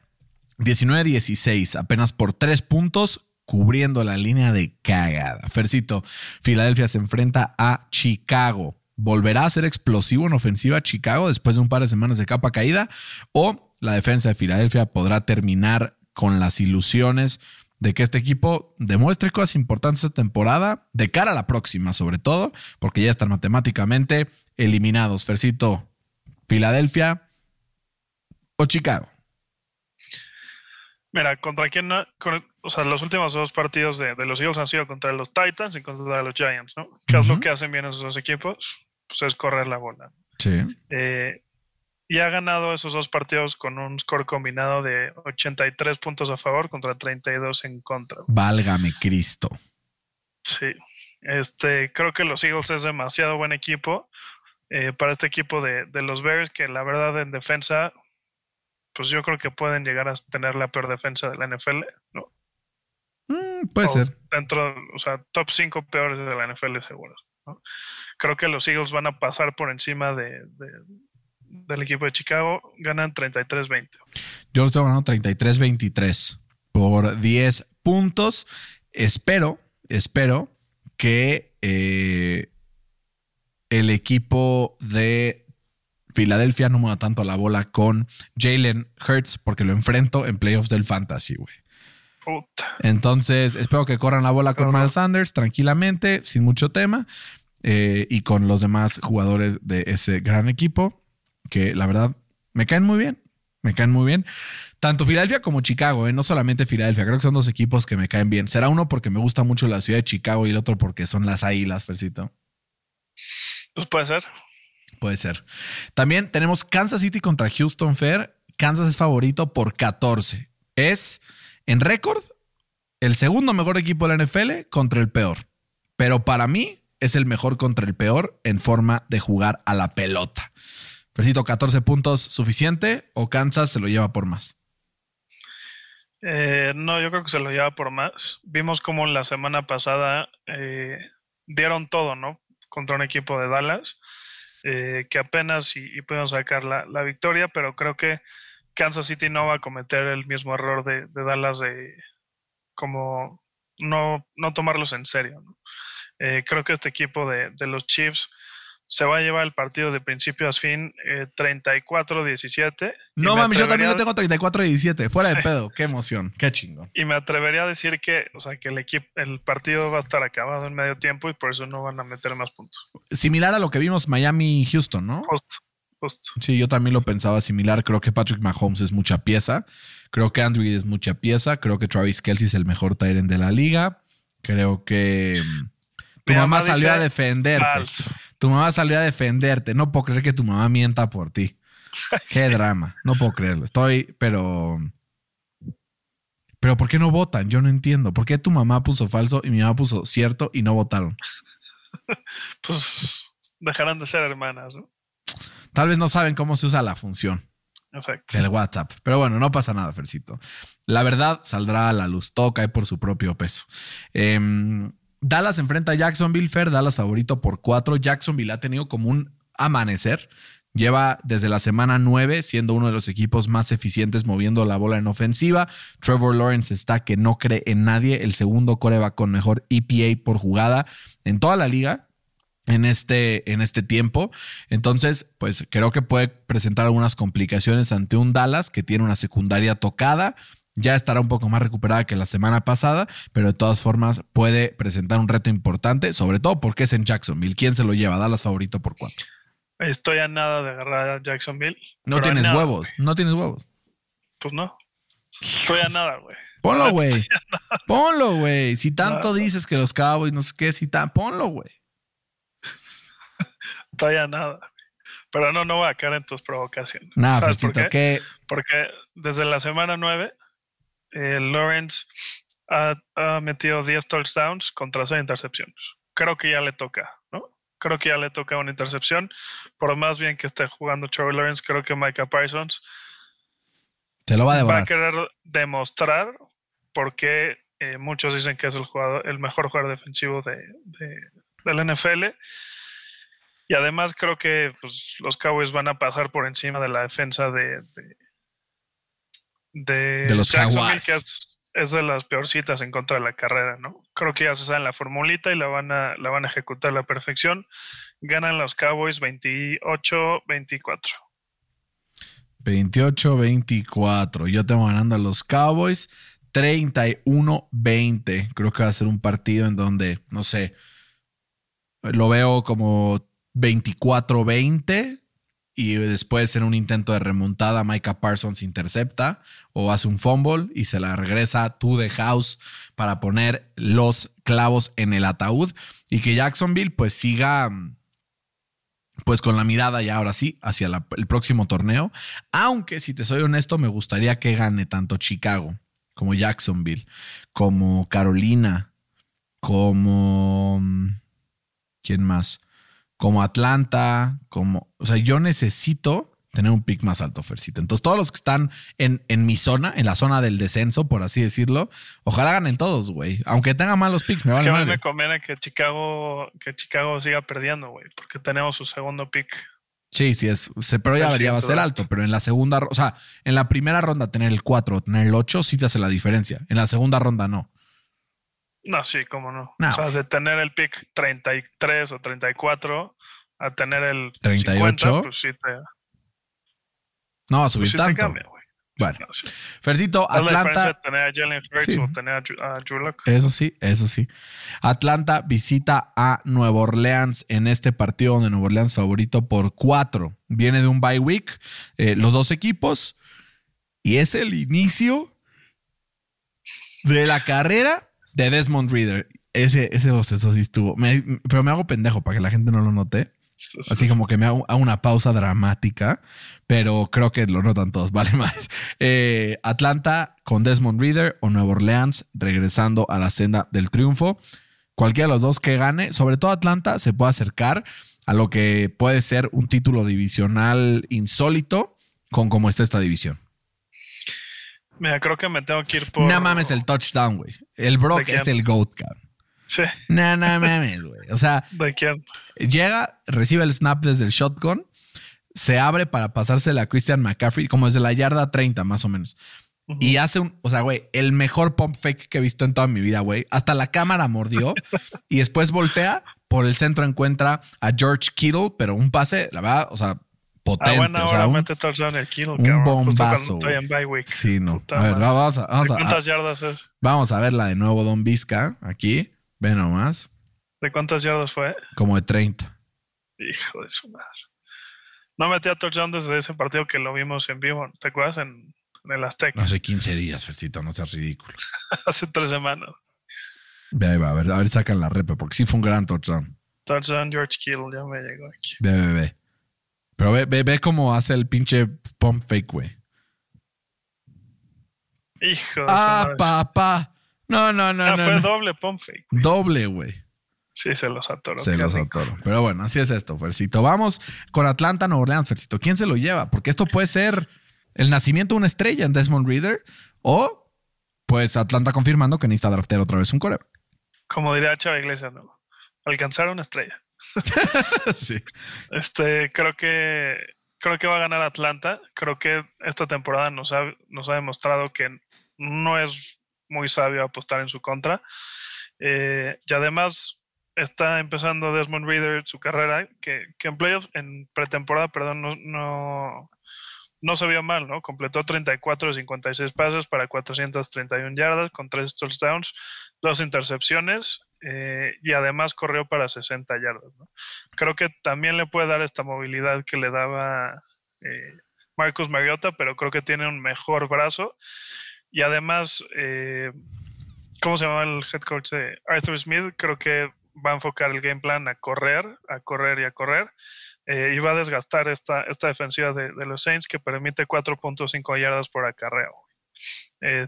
19-16, apenas por tres puntos, cubriendo la línea de cagada. Fercito, Filadelfia se enfrenta a Chicago. ¿Volverá a ser explosivo en ofensiva Chicago después de un par de semanas de capa caída? ¿O la defensa de Filadelfia podrá terminar con las ilusiones de que este equipo demuestre cosas importantes esta temporada, de cara a la próxima sobre todo, porque ya están matemáticamente eliminados? Fercito, Filadelfia o Chicago. Mira, contra quién con- o sea, los últimos dos partidos de, de los Eagles han sido contra los Titans y contra los Giants, ¿no? ¿Qué es lo que hacen bien esos dos equipos? Pues es correr la bola. Sí. Eh, y ha ganado esos dos partidos con un score combinado de 83 puntos a favor contra 32 en contra. Válgame Cristo. Sí. Este, creo que los Eagles es demasiado buen equipo eh, para este equipo de, de los Bears, que la verdad en defensa, pues yo creo que pueden llegar a tener la peor defensa de la NFL, ¿no? Mm, puede O ser. Dentro, o sea, top 5 peores de la NFL seguro. ¿no? Creo que los Eagles van a pasar por encima de, de- del equipo de Chicago. Ganan 33-20. Yo lo estoy ganando 33-23 por 10 puntos. Espero, espero que eh, el equipo de Filadelfia no mueva tanto la bola con Jalen Hurts porque lo enfrento en playoffs del fantasy, güey. Entonces, espero que corran la bola con. Miles Sanders tranquilamente, sin mucho tema, eh, y con los demás jugadores de ese gran equipo, que la verdad me caen muy bien. Me caen muy bien. Tanto Filadelfia como Chicago, eh, no solamente Filadelfia, creo que son dos equipos que me caen bien. Será uno porque me gusta mucho la ciudad de Chicago y el otro porque son las águilas, Fercito. Pues puede ser. Puede ser. También tenemos Kansas City contra Houston Fair. Kansas es favorito por 14. Es en récord el segundo mejor equipo de la NFL contra el peor. Pero para mí es el mejor contra el peor en forma de jugar a la pelota. Fercito, 14 puntos suficiente o Kansas se lo lleva por más. Eh, no, yo creo que se lo lleva por más. Vimos como la semana pasada eh, dieron todo, ¿no? Contra un equipo de Dallas, eh, que apenas y, y pudieron sacar la, la victoria, pero creo que Kansas City no va a cometer el mismo error de, Dallas de como no, no tomarlos en serio, creo que este equipo de, de los Chiefs se va a llevar el partido de principio a fin eh, 34-17. y No me mames, yo también lo tengo 34 y 17. Fuera de pedo. Qué emoción. Qué chingón. Y me atrevería a decir que, o sea, que el equipo, el partido va a estar acabado en medio tiempo y por eso no van a meter más puntos. Similar a lo que vimos Miami-Houston, ¿no? Justo, justo. Sí, yo también lo pensaba similar. Creo que Patrick Mahomes es mucha pieza. Creo que Andrew es mucha pieza. Creo que Travis Kelsey es el mejor Tyrant de la liga. Creo que mm, tu mamá mamá salió a defenderte. Falso. Tu mamá salió a defenderte. No puedo creer que tu mamá mienta por ti. Qué drama. No puedo creerlo. Estoy, pero. Pero ¿por qué no votan? Yo no entiendo. ¿Por qué tu mamá puso falso y mi mamá puso cierto y no votaron? Pues dejarán de ser hermanas, ¿no? Tal vez no saben cómo se usa la función. Exacto. del WhatsApp. Pero bueno, no pasa nada, Fercito. La verdad saldrá a la luz. Todo cae por su propio peso. Em, Dallas enfrenta a Jacksonville. Fer, Dallas favorito por cuatro. Jacksonville ha tenido como un amanecer. Lleva desde la semana 9 siendo uno de los equipos más eficientes moviendo la bola en ofensiva. Trevor Lawrence está que no cree en nadie. El segundo coreback con mejor EPA por jugada en toda la liga en este, en este tiempo. Entonces, pues creo que puede presentar algunas complicaciones ante un Dallas que tiene una secundaria tocada. Ya estará un poco más recuperada que la semana pasada, pero de todas formas puede presentar un reto importante, sobre todo porque es en Jacksonville. ¿Quién se lo lleva? Dallas favorito por cuatro. Estoy a nada de agarrar a Jacksonville. No tienes nada, huevos, no tienes huevos. Pues no. Estoy a nada, güey. Ponlo, güey. Ponlo, güey. Si tanto dices que los Cowboys, no sé qué, si tan, ponlo, güey. Estoy a nada. Pero no, no voy a caer en tus provocaciones. Nada, ¿Sabes por qué? que Porque desde la semana 9, eh, Lawrence ha, ha metido 10 touchdowns contra 6 intercepciones. Creo que ya le toca, ¿no? Creo que ya le toca una intercepción. Por más bien que esté jugando Trevor Lawrence, creo que Micah Parsons se lo va a va a querer demostrar por qué eh, muchos dicen que es el, jugador, el mejor jugador defensivo de, de- del NFL. Y además creo que pues, los Cowboys van a pasar por encima de la defensa de, de, de, De los Jaguars. que es, es de las peorcitas en contra de la carrera, ¿no? Creo que ya se saben la formulita y la van a, la van a ejecutar a la perfección. Ganan los Cowboys 28-24. 28-24. Yo tengo ganando a los Cowboys 31-20. Creo que va a ser un partido en donde, no sé, lo veo como 24-20 y después en un intento de remontada Micah Parsons intercepta o hace un fumble y se la regresa to the house para poner los clavos en el ataúd y que Jacksonville pues siga pues con la mirada ya ahora sí hacia el próximo torneo. Aunque si te soy honesto, me gustaría que gane tanto Chicago como Jacksonville, como Carolina, como... mm, ¿Quién más? Como Atlanta, como... O sea, yo necesito tener un pick más alto, Fercito. Entonces, todos los que están en, en mi zona, en la zona del descenso, por así decirlo, ojalá ganen todos, güey. Aunque tengan malos picks, me Es vale que me conviene que Chicago, que Chicago siga perdiendo, güey, porque tenemos su segundo pick. Sí, sí, es. Pero ya vería, va a ser alto. Pero en la segunda, o sea, en la primera ronda tener el 4 o tener el 8 sí te hace la diferencia. En la segunda ronda no. No, sí, cómo no. No, o sea, de tener el pick 33 o 34 a tener el 38. 50, pues sí te, No va a pues subir sí te tanto. cambia, güey. Bueno, No, sí. Fercito, Atlanta. tener a Jalen Sí. o tener a, a. Eso sí, eso sí. Atlanta visita a Nueva Orleans en este partido donde Nueva Orleans favorito por cuatro. Viene de un bye week, eh, los dos equipos, y es el inicio de la carrera de Desmond Reader. Ese, ese bostezo sí estuvo. Me- pero me hago pendejo para que la gente no lo note. Así como que me hago, hago una pausa dramática, pero creo que lo notan todos, vale más. Eh, Atlanta con Desmond Reader o Nueva Orleans regresando a la senda del triunfo. Cualquiera de los dos que gane, sobre todo Atlanta, se puede acercar a lo que puede ser un título divisional insólito con cómo está esta división. Mira, creo que me tengo que ir por. No mames el touchdown, güey. El Brock es el GOAT, cabrón. Sí, No, no mames, güey. O sea. Llega, recibe el snap desde el shotgun, se abre para pasársela a Christian McCaffrey, como desde la yarda 30 más o menos. Y hace un, o sea, güey, el mejor pump fake que he visto en toda mi vida, güey. Hasta la cámara mordió y después voltea, por el centro encuentra a George Kittle, pero un pase, la verdad, o sea, potente. Ah, bueno, o sea, ahora un- mete el un cabrón. Bombazo, estoy en. Sí, no. Puta A ver, madre. vamos a, vamos ¿De a, cuántas yardas es? vamos a verla de nuevo, Don Vizca, aquí. Ve nomás, ¿De cuántas yardas fue? como de 30. Hijo de su madre. No metía touchdown desde ese partido que lo vimos en vivo. ¿Te acuerdas? En, en el Azteca. Hace 15 días, Fercito, no seas ridículo. Hace tres semanas. Ve ahí va, a ver, a ver, sacan la repe, porque sí fue un gran touchdown. Touchdown George Kittle ya me llegó aquí. Ve, ve, ve. Pero ve, ve, ve cómo hace el pinche pump fake, güey. Hijo de Ah, papá. No, no, no, Ah, no. fue no. doble pump fake. Doble, güey. Sí, se los atoró. Se los rico. atoro. Pero bueno, así es esto, Fercito. Vamos con Atlanta, Nueva Orleans, Fercito. ¿Quién se lo lleva? Porque esto puede ser el nacimiento de una estrella en Desmond Reader o pues Atlanta confirmando que necesita draftear otra vez un core. Como diría Chava Iglesias, no. Alcanzar una estrella. sí. Este, creo que creo que va a ganar Atlanta. Creo que esta temporada nos ha, nos ha demostrado que no es muy sabio apostar en su contra. Eh, y además está empezando Desmond Reader su carrera, que, que en playoffs, en pretemporada, perdón, no, no, no se vio mal, ¿no? Completó 34 de 56 pases para 431 yardas con 3 touchdowns, dos intercepciones eh, y además corrió para 60 yardas. Creo que también le puede dar esta movilidad que le daba eh, Marcus Mariota, pero creo que tiene un mejor brazo y además, eh, ¿cómo se llama el head coach de Arthur Smith? Creo que va a enfocar el game plan a correr, a correr y a correr. y va a desgastar esta, esta defensiva de, los Saints que permite 4.5 yardas por acarreo.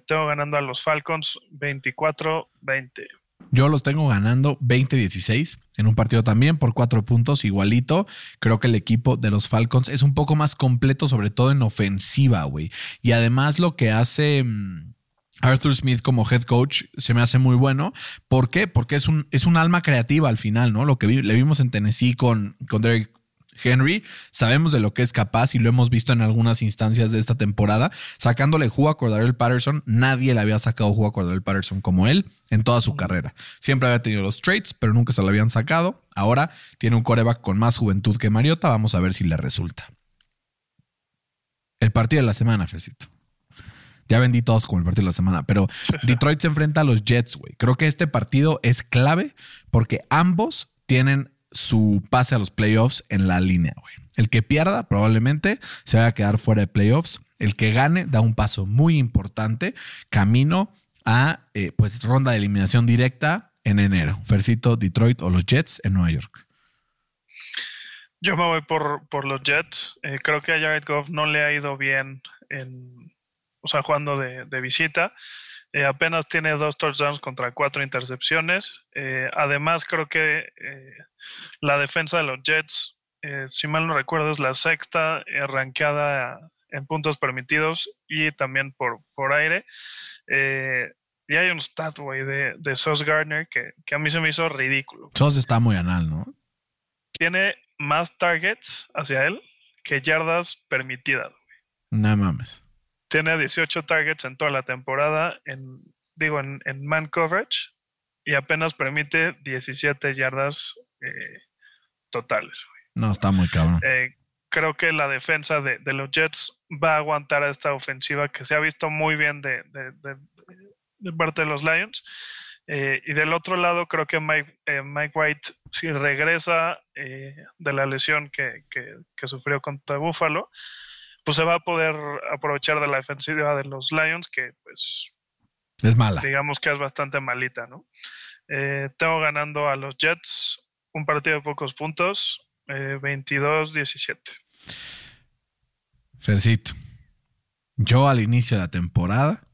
Tengo ganando a los Falcons 24-20. Yo los tengo ganando 20-16 en un partido también por cuatro puntos, igualito. Creo que el equipo de los Falcons es un poco más completo, sobre todo en ofensiva, güey. Y además lo que hace mm, Arthur Smith como head coach se me hace muy bueno. ¿Por qué? Porque es un, es un alma creativa al final, ¿no? Lo que le vimos en Tennessee con, con Derek Henry, sabemos de lo que es capaz y lo hemos visto en algunas instancias de esta temporada. Sacándole jugo a Cordarel Patterson, nadie le había sacado jugo a Cordarel Patterson como él en toda su carrera. Siempre había tenido los traits, pero nunca se lo habían sacado. Ahora tiene un coreback con más juventud que Mariota. Vamos a ver si le resulta. El partido de la semana, Fecito. Ya vendí todos como el partido de la semana, pero Detroit se enfrenta a los Jets, güey. Creo que este partido es clave porque ambos tienen su pase a los playoffs en la línea, güey. El que pierda probablemente se vaya a quedar fuera de playoffs. El que gane da un paso muy importante camino a eh, pues ronda de eliminación directa en enero. Fercito, Detroit o los Jets en Nueva York. Yo me voy por, por los Jets. Eh, creo que a Jared Goff no le ha ido bien en, o sea, jugando de, de visita. Eh, apenas tiene dos touchdowns contra cuatro intercepciones. Eh, además, creo que eh, la defensa de los Jets eh, si mal no recuerdo, es la sexta rankeada en puntos permitidos y también por, por aire. Y hay un stat, güey, de, de Sauce Gardner que, que, a mí se me hizo ridículo. Sauce está muy anal, ¿no? Tiene más targets hacia él que yardas permitidas. No mames. Tiene 18 targets en toda la temporada, en, digo, en, en man coverage, y apenas permite 17 yardas eh, totales. No, está muy cabrón. Eh, creo que la defensa de, de, los Jets va a aguantar a esta ofensiva que se ha visto muy bien de, de, de parte de los Lions. Eh, y del otro lado, creo que Mike, eh, Mike White, si regresa eh, de la lesión que, que, que, sufrió contra Buffalo, pues se va a poder aprovechar de la defensiva de los Lions, que pues... Es mala. Digamos que es bastante malita, ¿no? tengo ganando a los Jets un partido de pocos puntos, 22-17. Fercito, yo al inicio de la temporada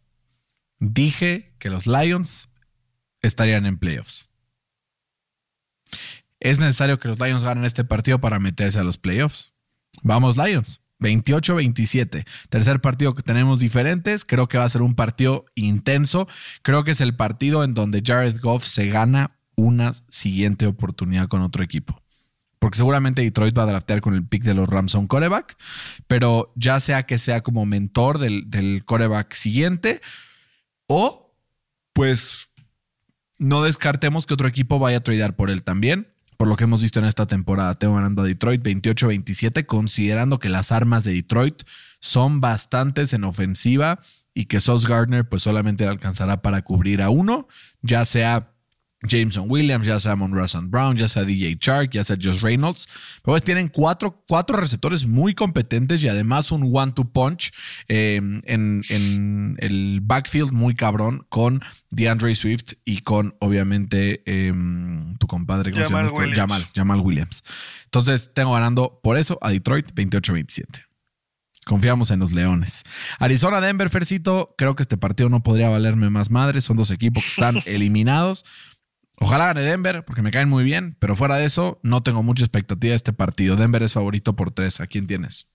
dije que los Lions estarían en playoffs. Es necesario que los Lions ganen este partido para meterse a los playoffs. Vamos Lions. 28-27. Tercer partido que tenemos diferentes. Creo que va a ser un partido intenso. Creo que es el partido en donde Jared Goff se gana una siguiente oportunidad con otro equipo. Porque seguramente Detroit va a draftear con el pick de los Rams a un coreback. Pero ya sea que sea como mentor del, del coreback siguiente o pues no descartemos que otro equipo vaya a tradear por él también. Por lo que hemos visto en esta temporada, tengo ganando a Detroit 28-27, considerando que las armas de Detroit son bastantes en ofensiva y que Sauce Gardner pues solamente alcanzará para cubrir a uno, ya sea Jameson Williams, ya sea Monroe Brown, ya sea DJ Chark, ya sea Josh Reynolds. Pero tienen cuatro, cuatro, receptores muy competentes y además un one-two punch eh, en, en, el backfield muy cabrón con DeAndre Swift y con, obviamente, eh, tu compadre, ¿cómo Jamal, se llama Jamal, Jamal Williams. Entonces, tengo ganando por eso a Detroit 28-27. Confiamos en los Leones. Arizona, Denver, Fercito. Creo que este partido no podría valerme más madre. Son dos equipos que están eliminados. Ojalá gane Denver, porque me caen muy bien, pero fuera de eso, no tengo mucha expectativa de este partido. Denver es favorito por tres. ¿A quién tienes?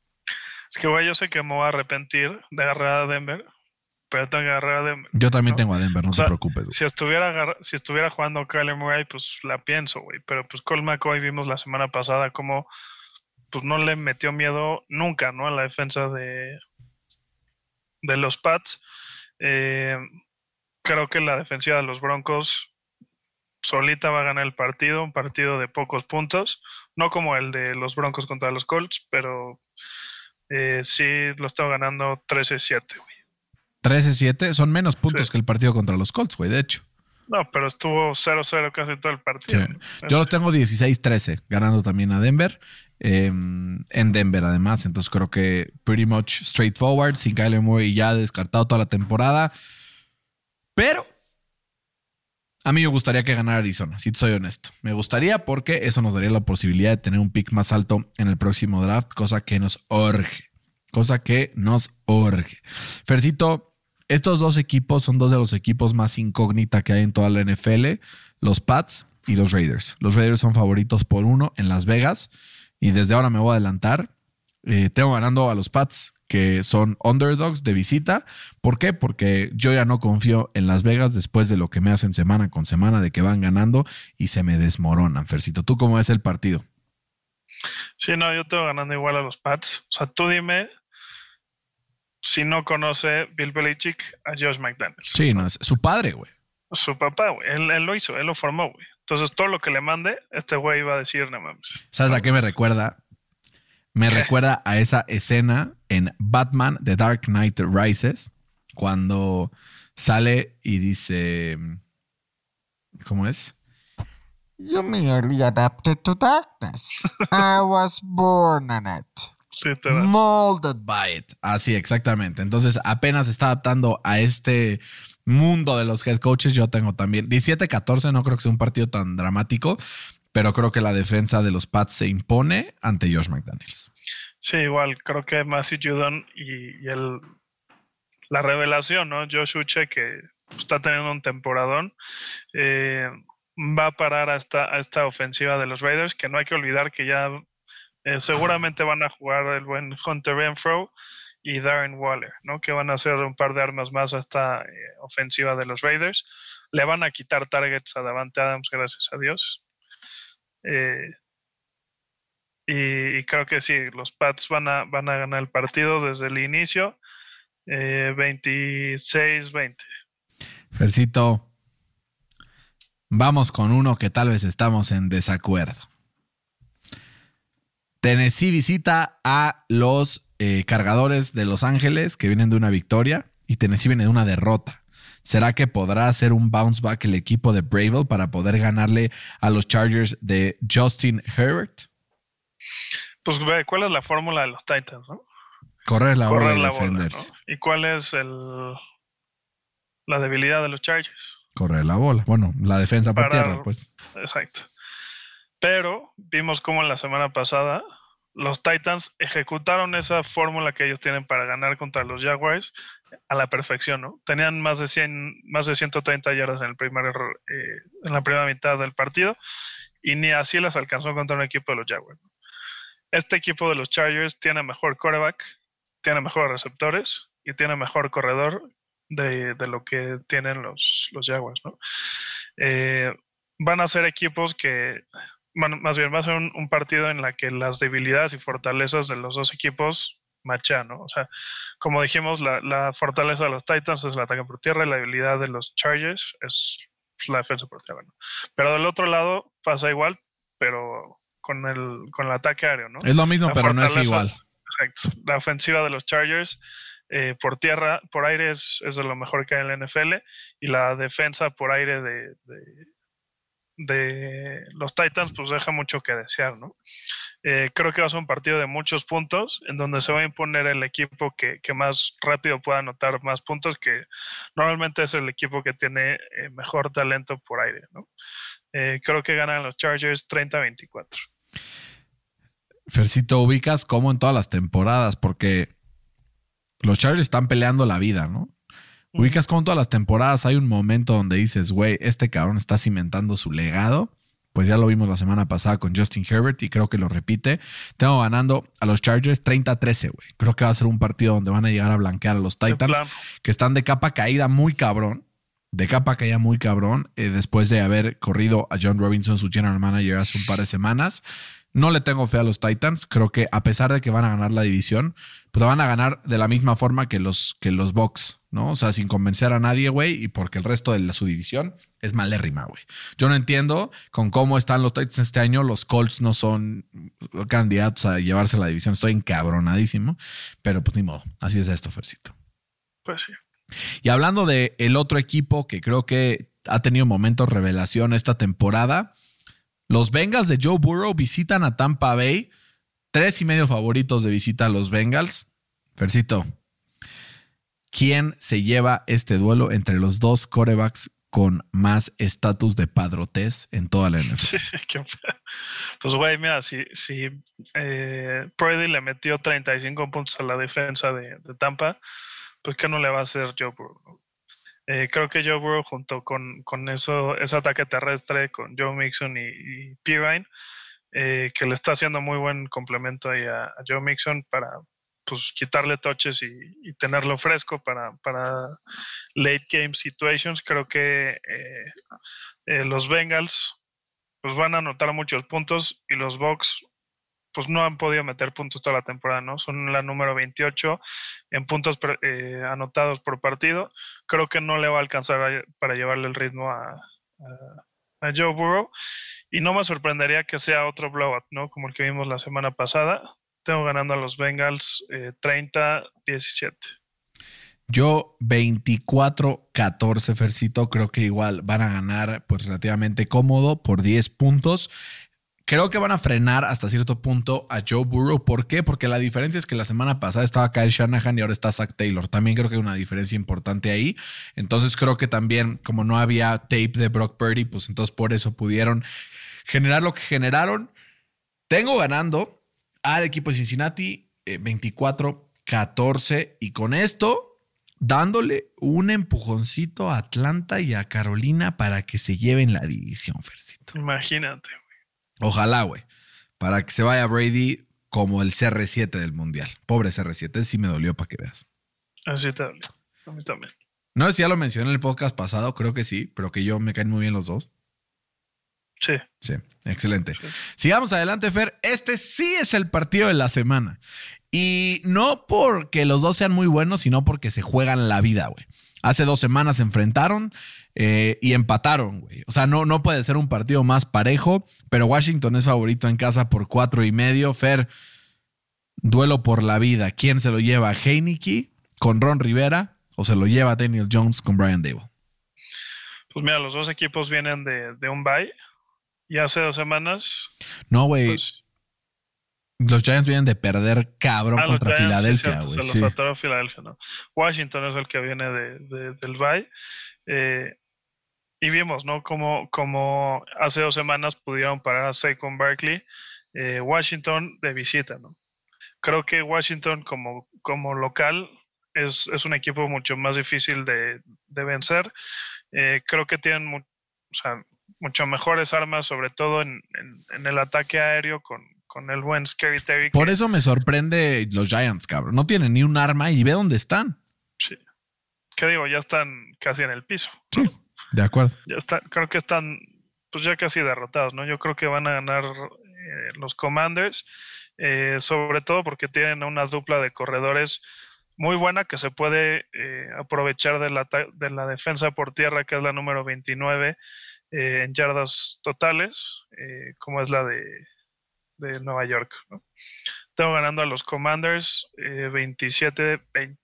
Es que, güey, yo sé que me voy a arrepentir de agarrar a Denver, pero tengo que agarrar a Denver. Yo también ¿no? tengo a Denver, no O te sea, preocupes. güey. Si estuviera, si estuviera jugando Kyler Murray, pues la pienso, güey. Pero pues Cole McCoy vimos la semana pasada como pues no le metió miedo nunca, ¿no? A la defensa de, de los Pats. Eh, creo que la defensiva de los Broncos solita va a ganar el partido, un partido de pocos puntos, no como el de los Broncos contra los Colts, pero eh, sí lo estaba ganando 13-7, güey. 13-7 son menos puntos Sí. que el partido contra los Colts, güey, de hecho. No, pero estuvo 0-0 casi todo el partido. Sí. Yo los tengo 16-13, ganando también a Denver. eh, en Denver, además. Entonces creo que pretty much straightforward, sin Kyler Murray ya descartado toda la temporada. Pero a mí me gustaría que ganara Arizona, si soy honesto. Me gustaría porque eso nos daría la posibilidad de tener un pick más alto en el próximo draft, cosa que nos urge. Cosa que nos urge. Fercito, estos dos equipos son dos de los equipos más incógnita que hay en toda la NFL, los Pats y los Raiders. Los Raiders son favoritos por uno en Las Vegas y desde ahora me voy a adelantar. Eh, tengo ganando a los Pats, que son underdogs de visita. ¿Por qué? Porque yo ya no confío en Las Vegas después de lo que me hacen semana con semana, de que van ganando y se me desmoronan. Fercito, ¿tú cómo es el partido? Sí, no, yo tengo ganando igual a los Pats. O sea, tú dime si no conoce Bill Belichick a Josh McDaniels. Sí, no, es su padre, güey. Su papá, güey. Él, él lo hizo, él lo formó, güey. Entonces, todo lo que le mande, este güey iba a decir, no mames. ¿Sabes a qué me recuerda? Me recuerda a esa escena en Batman The Dark Knight Rises, cuando sale y dice. ¿Cómo es? You merely adapted to darkness. I was born in it. Sí, te va. Molded by it. Así, exactamente. Entonces, apenas está adaptando a este mundo de los head coaches. Yo tengo también 17-14. No creo que sea un partido tan dramático, pero creo que la defensa de los Pats se impone ante Josh McDaniels. Sí, igual, creo que Matthew Judon y, el, la revelación, ¿no? Josh Uche, que está teniendo un temporadón, eh, va a parar a esta, a esta ofensiva de los Raiders, que no hay que olvidar que ya Eh, seguramente van a jugar el buen Hunter Renfro y Darren Waller, ¿no? Que van a hacer un par de armas más a esta eh, ofensiva de los Raiders. Le van a quitar targets a Davante Adams, gracias a Dios. Eh, y, creo que sí, los Pats van a, van a ganar el partido desde el inicio. eh, 26-20. Fercito, vamos con uno que tal vez estamos en desacuerdo. Tennessee visita a los eh, cargadores de Los Ángeles que vienen de una victoria y Tennessee viene de una derrota. ¿Será que podrá hacer un bounce back el equipo de Bravel para poder ganarle a los Chargers de Justin Herbert? Pues ¿cuál es la fórmula de los Titans? ¿no? Correr la bola y bola. defenderse. ¿no? ¿Y cuál es el, la debilidad de los Chargers? Correr la bola. Bueno, la defensa por Parar. tierra, pues. Exacto. Pero vimos cómo en la semana pasada los Titans ejecutaron esa fórmula que ellos tienen para ganar contra los Jaguars a la perfección, ¿no? Tenían más de 100, más de 130 yardas en el primer eh, en la primera mitad del partido y ni así las alcanzó contra un equipo de los Jaguars. Este equipo de los Chargers tiene mejor quarterback, tiene mejores receptores y tiene mejor corredor de, de lo que tienen los, los Jaguars, ¿no? Eh, van a ser equipos que, bueno, más bien va a ser un, un partido en la que las debilidades y fortalezas de los dos equipos machan, ¿no? O sea, como dijimos, la, la fortaleza de los Titans es el ataque por tierra y la debilidad de los Chargers es la defensa por tierra, ¿no? Pero del otro lado pasa igual, pero con el, con el ataque aéreo, ¿no? Es lo mismo, La pero no es igual. Exacto. La ofensiva de los Chargers eh, por tierra, por aire es, es de lo mejor que hay en la NFL y la defensa por aire de, de, de los Titans pues deja mucho que desear, ¿no? Eh, creo que va a ser un partido de muchos puntos en donde se va a imponer el equipo que, que más rápido pueda anotar más puntos, que normalmente es el equipo que tiene eh, mejor talento por aire, ¿no? Eh, creo que ganan los Chargers 30-24. Fercito, ubicas como en todas las temporadas, porque los Chargers están peleando la vida, ¿no? Ubicas como en todas las temporadas hay un momento donde dices, güey, este cabrón está cimentando su legado. Pues ya lo vimos la semana pasada con Justin Herbert y creo que lo repite. Tengo ganando a los Chargers 30-13, güey. Creo que va a ser un partido donde van a llegar a blanquear a los Titans, que están de capa caída muy cabrón. De capa caída muy cabrón, eh, después de haber corrido a John Robinson, su general manager, hace un par de semanas. No le tengo fe a los Titans. Creo que a pesar de que van a ganar la división, pues la van a ganar de la misma forma que los, que los Bucks, ¿no? O sea, sin convencer a nadie, güey, y porque el resto de la, su división es malérrima, güey. Yo no entiendo con cómo están los Titans este año. Los Colts no son candidatos a llevarse la división. Estoy encabronadísimo, pero pues ni modo. Así es esto, Fercito. Pues sí. Y hablando de el otro equipo que creo que ha tenido momentos revelación esta temporada, los Bengals de Joe Burrow visitan a Tampa Bay. Tres y medio favoritos de visita a los Bengals. Fercito, ¿quién se lleva este duelo entre los dos corebacks con más estatus de padrotes en toda la NFL? Pues, güey, mira, si, si eh, le metió 35 puntos a la defensa de, de Tampa, pues, ¿qué no le va a hacer Joe Burrow? Eh, creo que Joe Burrow, junto con, con eso, ese ataque terrestre, con Joe Mixon y, y Pirine, eh, que le está haciendo muy buen complemento ahí a, Joe Mixon para pues quitarle toches y, tenerlo fresco para, para late game situations. Creo que eh, los Bengals pues van a anotar muchos puntos y los Bucks pues no han podido meter puntos toda la temporada, ¿no? Son la número 28 en puntos eh, anotados por partido. Creo que no le va a alcanzar para llevarle el ritmo a Joe Burrow. Y no me sorprendería que sea otro blowout, ¿no? Como el que vimos la semana pasada. Tengo ganando a los Bengals eh, 30-17. Yo 24-14, Fercito, creo que igual van a ganar pues relativamente cómodo por 10 puntos. Creo que van a frenar hasta cierto punto a Joe Burrow. ¿Por qué? Porque la diferencia es que la semana pasada estaba Kyle Shanahan y ahora está Zach Taylor. También creo que hay una diferencia importante ahí. Entonces creo que también, como no había tape de Brock Purdy, pues entonces por eso pudieron generar lo que generaron. Tengo ganando al equipo de Cincinnati eh, 24-14 y con esto dándole un empujoncito a Atlanta y a Carolina para que se lleven la división, Fercito. Imagínate. Ojalá, güey. Para que se vaya Brady como el CR7 del Mundial. Pobre CR7, ese sí me dolió para que veas. Así te dolió. A mí también. No sé si ya lo mencioné en el podcast pasado, creo que sí, pero que yo me caen muy bien los dos. Sí. Sí, excelente. Sigamos adelante, Fer. Este sí es el partido de la semana. Y no porque los dos sean muy buenos, sino porque se juegan la vida, güey. Hace dos semanas se enfrentaron eh, y empataron, güey. O sea, no, no puede ser un partido más parejo, pero Washington es favorito en casa por cuatro y medio. Fer, duelo por la vida. ¿Quién se lo lleva? ¿Heineke con Ron Rivera o se lo lleva Daniel Jones con Brian Dable? Pues mira, los dos equipos vienen de, de un bye. Y hace dos semanas. No, güey. Pues, los Giants vienen de perder cabrón ah, contra Filadelfia, güey. Se los Filadelfia, ¿no? Washington es el que viene de, de- del bye. Eh, y vimos, ¿no? Como, como hace dos semanas pudieron parar a Saquon Barkley. eh, Washington de visita, ¿no? Creo que Washington como, como local es, es un equipo mucho más difícil de, de vencer. Eh, creo que tienen mu- o sea, mucho mejores armas, sobre todo en, en- en el ataque aéreo con, con el buen Scary Terry. Por que- eso me sorprende los Giants, cabrón. No tienen ni un arma y ve dónde están. Sí. ¿Qué digo? Ya están casi en el piso. Sí, de acuerdo. Ya están, creo que están pues ya casi derrotados, ¿no? Yo creo que van a ganar eh, los Commanders, eh, sobre todo porque tienen una dupla de corredores muy buena que se puede eh, aprovechar de la, de la defensa por tierra, que es la número 29 eh, en yardas totales, como es la de, de Nueva York. ¿no? Tengo ganando a los Commanders eh, 27-20.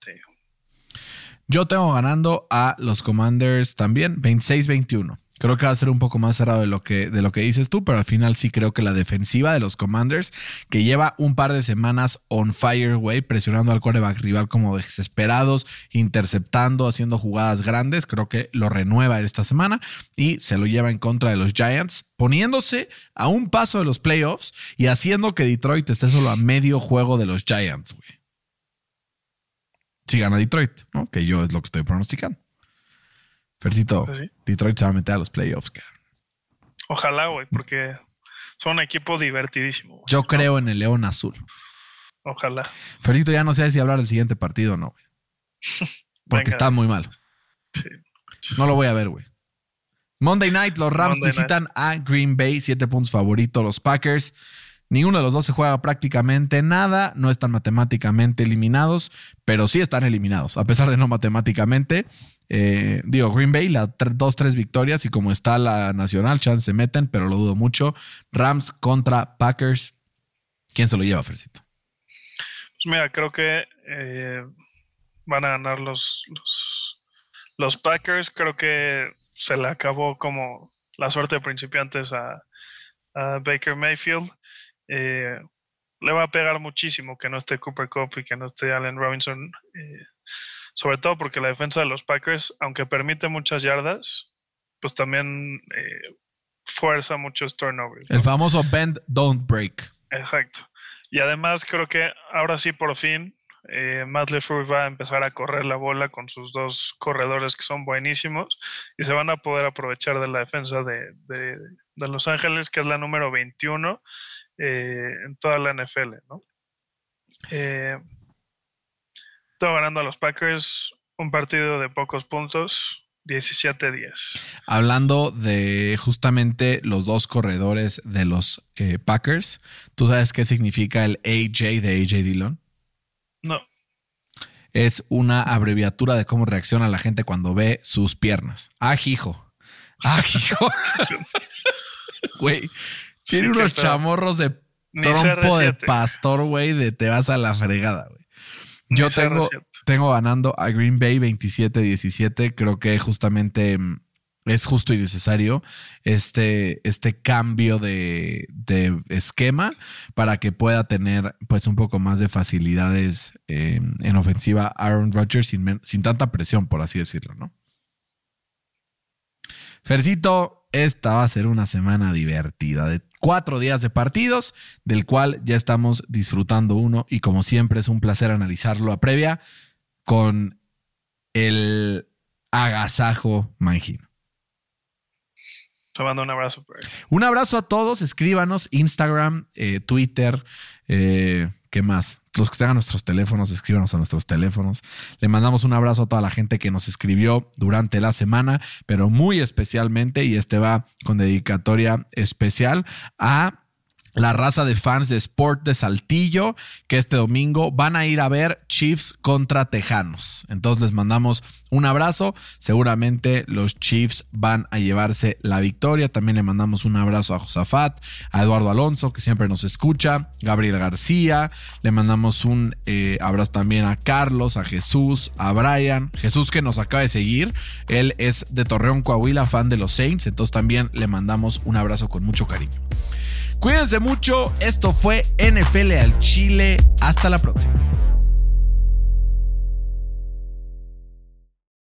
Yo tengo ganando a los Commanders también, 26-21. Creo que va a ser un poco más cerrado de lo, que, de lo que dices tú, pero al final sí creo que la defensiva de los Commanders, que lleva un par de semanas on fire, güey, presionando al quarterback rival como desesperados, interceptando, haciendo jugadas grandes, creo que lo renueva esta semana y se lo lleva en contra de los Giants, poniéndose a un paso de los playoffs y haciendo que Detroit esté solo a medio juego de los Giants, güey. Si gana Detroit. Que yo es lo que estoy pronosticando. Fercito, sí. Detroit se va a meter a los playoffs. Ojalá, güey, porque son un equipo divertidísimo. güey. Yo creo en el León Azul. Ojalá. Fercito ya no sé si hablar del siguiente partido o no, güey. Porque Venga. está muy mal. Sí. No lo voy a ver, güey. Monday night, los Rams Monday visitan a Green Bay, siete puntos favorito, los Packers. Ninguno de los dos se juega prácticamente nada, no están matemáticamente eliminados, pero sí están eliminados, a pesar de no matemáticamente. Eh, digo, Green Bay, la dos, tres victorias y como está la nacional, chance se meten, pero lo dudo mucho. Rams contra Packers. ¿Quién se lo lleva, Fercito? Pues mira, creo que eh, van a ganar los, los, Packers. Creo que se le acabó como la suerte de principiantes a, a Baker Mayfield. Eh, le va a pegar muchísimo que no esté Cooper Cup y que no esté Allen Robinson. eh, sobre todo porque la defensa de los Packers, aunque permite muchas yardas, pues también eh, fuerza muchos turnovers. ¿no? El famoso Bend, Don't Break. Exacto. Y además creo que ahora sí por fin eh, Matt LeFleur va a empezar a correr la bola con sus dos corredores que son buenísimos y se van a poder aprovechar de la defensa de, de- de Los Ángeles, que es la número 21 eh, en toda la NFL, ¿no? Eh, estoy ganando a los Packers un partido de pocos puntos, 17-10. Hablando de justamente los dos corredores de los eh, Packers, ¿tú sabes qué significa el AJ de AJ Dillon? No, Es una abreviatura de cómo reacciona la gente cuando ve sus piernas. Ajijo. Ajijo. Güey. Tiene Sí, unos chamorros de trompo de CR7. pastor, güey, de te vas a la fregada, güey. Yo tengo, CR7. tengo ganando a Green Bay 27-17. Creo que justamente mm, es justo y necesario este, este cambio de, de esquema para que pueda tener pues un poco más de facilidades eh, en ofensiva Aaron Rodgers sin, sin tanta presión, por así decirlo, ¿no? Fercito, esta va a ser una semana divertida de cuatro días de partidos, del cual ya estamos disfrutando uno y como siempre es un placer analizarlo a previa con el agasajo mangino. Te mando un abrazo. Un abrazo a todos. Escríbanos Instagram, eh, Twitter. Eh, ¿Qué más? Los que tengan nuestros teléfonos, escríbanos a nuestros teléfonos. Le mandamos un abrazo a toda la gente que nos escribió durante la semana, pero muy especialmente, y este va con dedicatoria especial a la raza de fans de Sport de Saltillo, que este domingo van a ir a ver Chiefs contra Tejanos. Entonces les mandamos un abrazo. Seguramente los Chiefs van a llevarse la victoria. También le mandamos un abrazo a Josafat, a Eduardo Alonso, que siempre nos escucha, Gabriel García. Le mandamos un eh, abrazo también a Carlos, a Jesús, a Brian. Jesús que nos acaba de seguir. Él es de Torreón, Coahuila, fan de los Saints. Entonces también le mandamos un abrazo con mucho cariño. Cuídense mucho. Esto fue NFL al Chile. Hasta la próxima.